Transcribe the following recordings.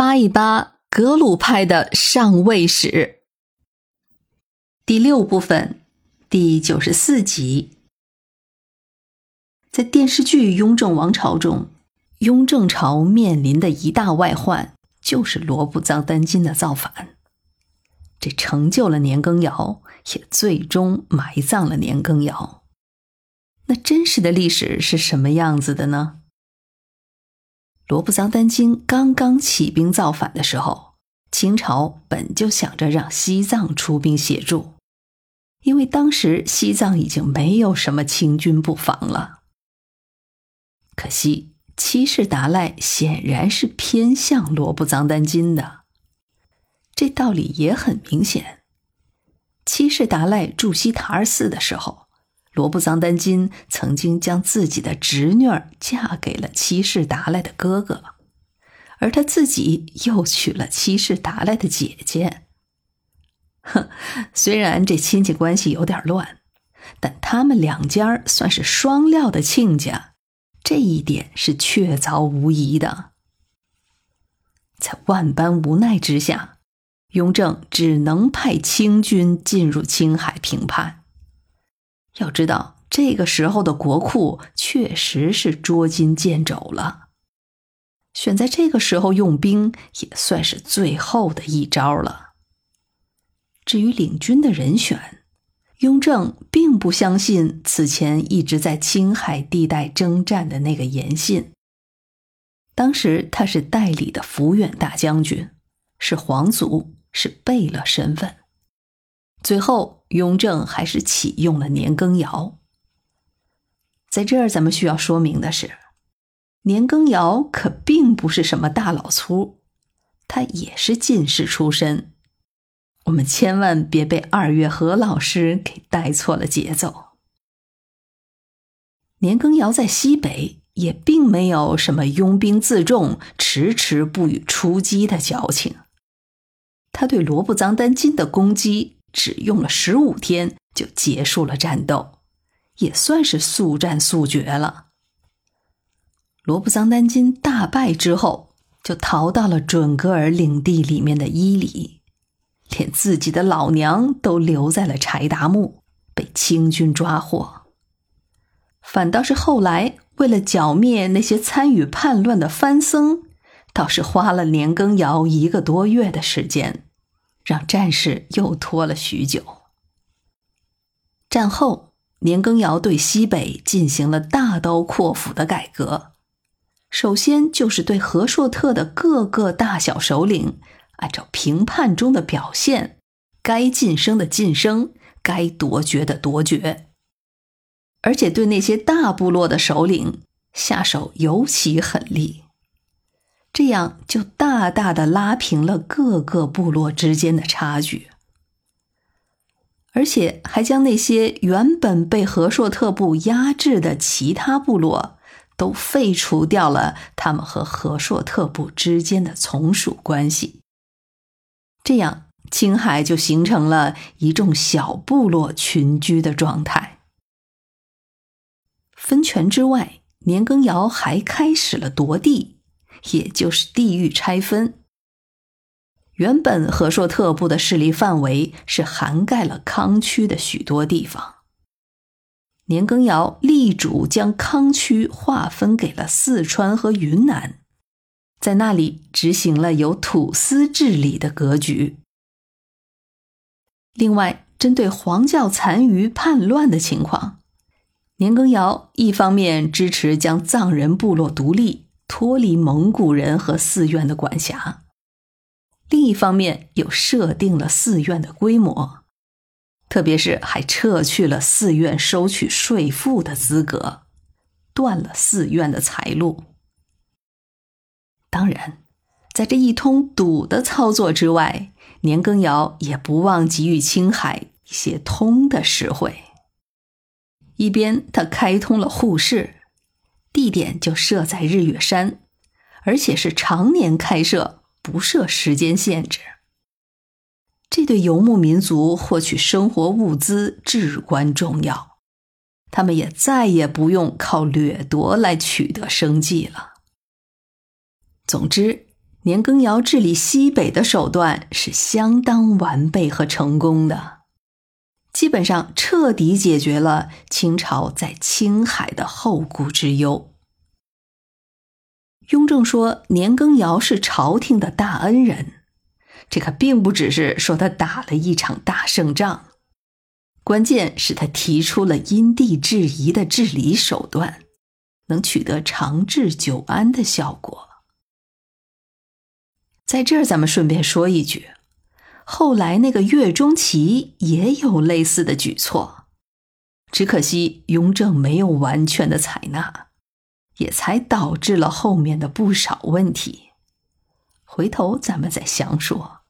扒一扒格鲁派的上位史。第六部分，第九十四集。在电视剧《雍正王朝》中，雍正朝面临的一大外患就是罗卜藏丹津的造反。这成就了年羹尧，也最终埋葬了年羹尧。那真实的历史是什么样子的呢？罗布藏丹津刚刚起兵造反的时候，清朝本就想着让西藏出兵协助，因为当时西藏已经没有什么清军布防了。可惜七世达赖显然是偏向罗布藏丹津的，这道理也很明显。七世达赖驻西塔尔寺的时候。罗布桑丹金曾经将自己的侄女儿嫁给了七世达赖的哥哥，而他自己又娶了七世达赖的姐姐。哼，虽然这亲戚关系有点乱，但他们两家算是双料的亲家，这一点是确凿无疑的。在万般无奈之下，雍正只能派清军进入青海平叛。要知道，这个时候的国库确实是捉襟见肘了。选在这个时候用兵，也算是最后的一招了。至于领军的人选，雍正并不相信此前一直在青海地带征战的那个严信。当时他是代理的抚远大将军，是皇族，是贝勒身份。最后，雍正还是启用了年羹尧。在这儿，咱们需要说明的是，年羹尧可并不是什么大老粗，他也是进士出身。我们千万别被二月河老师给带错了节奏。年羹尧在西北也并没有什么拥兵自重、迟迟不予出击的矫情，他对罗布藏丹津的攻击。只用了十五天就结束了战斗，也算是速战速决了。罗布桑丹金大败之后，就逃到了准噶尔领地里面的伊犁，连自己的老娘都留在了柴达木，被清军抓获。反倒是后来为了剿灭那些参与叛乱的藩僧，倒是花了年羹尧一个多月的时间。让战事又拖了许久。战后，年羹尧对西北进行了大刀阔斧的改革。首先就是对和硕特的各个大小首领，按照评判中的表现，该晋升的晋升，该夺爵的夺爵。而且对那些大部落的首领下手尤其狠厉。这样就大大的拉平了各个部落之间的差距，而且还将那些原本被和硕特部压制的其他部落都废除掉了，他们和和硕特部之间的从属关系。这样，青海就形成了一众小部落群居的状态。分权之外，年羹尧还开始了夺地。也就是地域拆分。原本和硕特部的势力范围是涵盖了康区的许多地方。年羹尧力主将康区划分给了四川和云南，在那里执行了由土司治理的格局。另外，针对黄教残余叛乱的情况，年羹尧一方面支持将藏人部落独立。脱离蒙古人和寺院的管辖，另一方面又设定了寺院的规模，特别是还撤去了寺院收取税赋的资格，断了寺院的财路。当然，在这一通堵的操作之外，年羹尧也不忘给予青海一些通的实惠。一边，他开通了互市。地点就设在日月山，而且是常年开设，不设时间限制。这对游牧民族获取生活物资至关重要，他们也再也不用靠掠夺来取得生计了。总之，年羹尧治理西北的手段是相当完备和成功的，基本上彻底解决了清朝在青海的后顾之忧。雍正说年羹尧是朝廷的大恩人，这可并不只是说他打了一场大胜仗，关键是他提出了因地制宜的治理手段，能取得长治久安的效果。在这儿，咱们顺便说一句，后来那个岳钟琪也有类似的举措，只可惜雍正没有完全的采纳，也才导致了后面的不少问题。回头咱们再详说。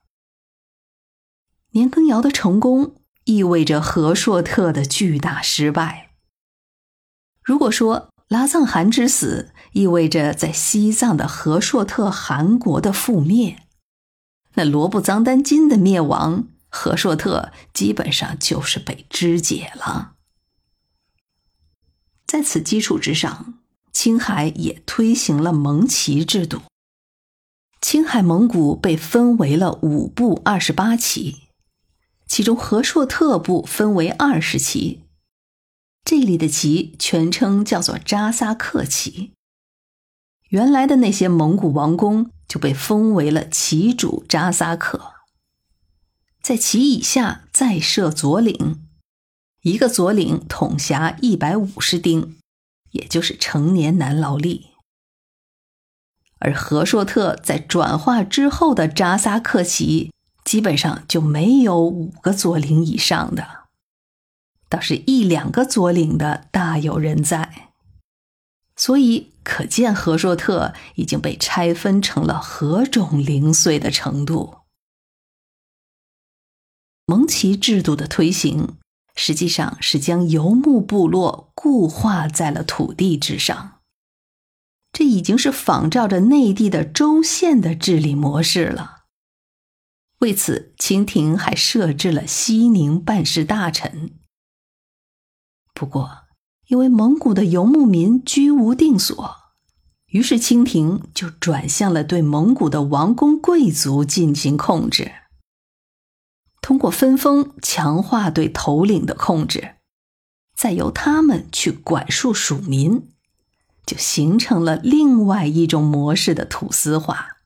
年羹尧的成功意味着和硕特的巨大失败。如果说拉藏汗之死，意味着在西藏的和硕特汗国的覆灭，那罗布藏丹津的灭亡，和硕特基本上就是被肢解了。在此基础之上，青海也推行了蒙旗制度。青海蒙古被分为了五部二十八旗，其中和硕特部分为二十旗，这里的旗全称叫做扎萨克旗。原来的那些蒙古王公就被封为了旗主扎萨克，在旗以下再设左领，一个左领统辖一百五十丁，也就是成年男劳力。而和硕特在转化之后的扎萨克旗，基本上就没有五个左领以上的，倒是一两个左领的大有人在。所以可见，和硕特已经被拆分成了何种零碎的程度。蒙旗制度的推行，实际上是将游牧部落固化在了土地之上。这已经是仿照着内地的州县的治理模式了。为此，清廷还设置了西宁办事大臣。不过，因为蒙古的游牧民居无定所，于是清廷就转向了对蒙古的王公贵族进行控制，通过分封强化对头领的控制，再由他们去管束属民，就形成了另外一种模式的土司化。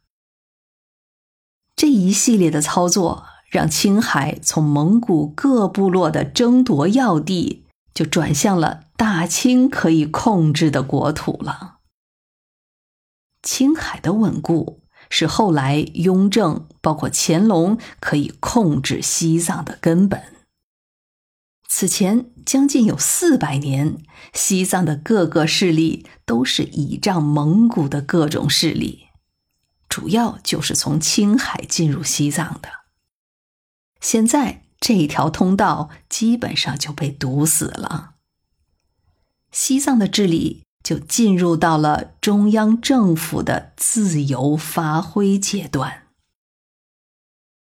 这一系列的操作，让青海从蒙古各部落的争夺要地，就转向了。大清可以控制的国土了。青海的稳固是后来雍正，包括乾隆可以控制西藏的根本。此前将近有四百年，西藏的各个势力都是倚仗蒙古的各种势力，主要就是从青海进入西藏的。现在这条通道基本上就被堵死了。西藏的治理就进入到了中央政府的自由发挥阶段。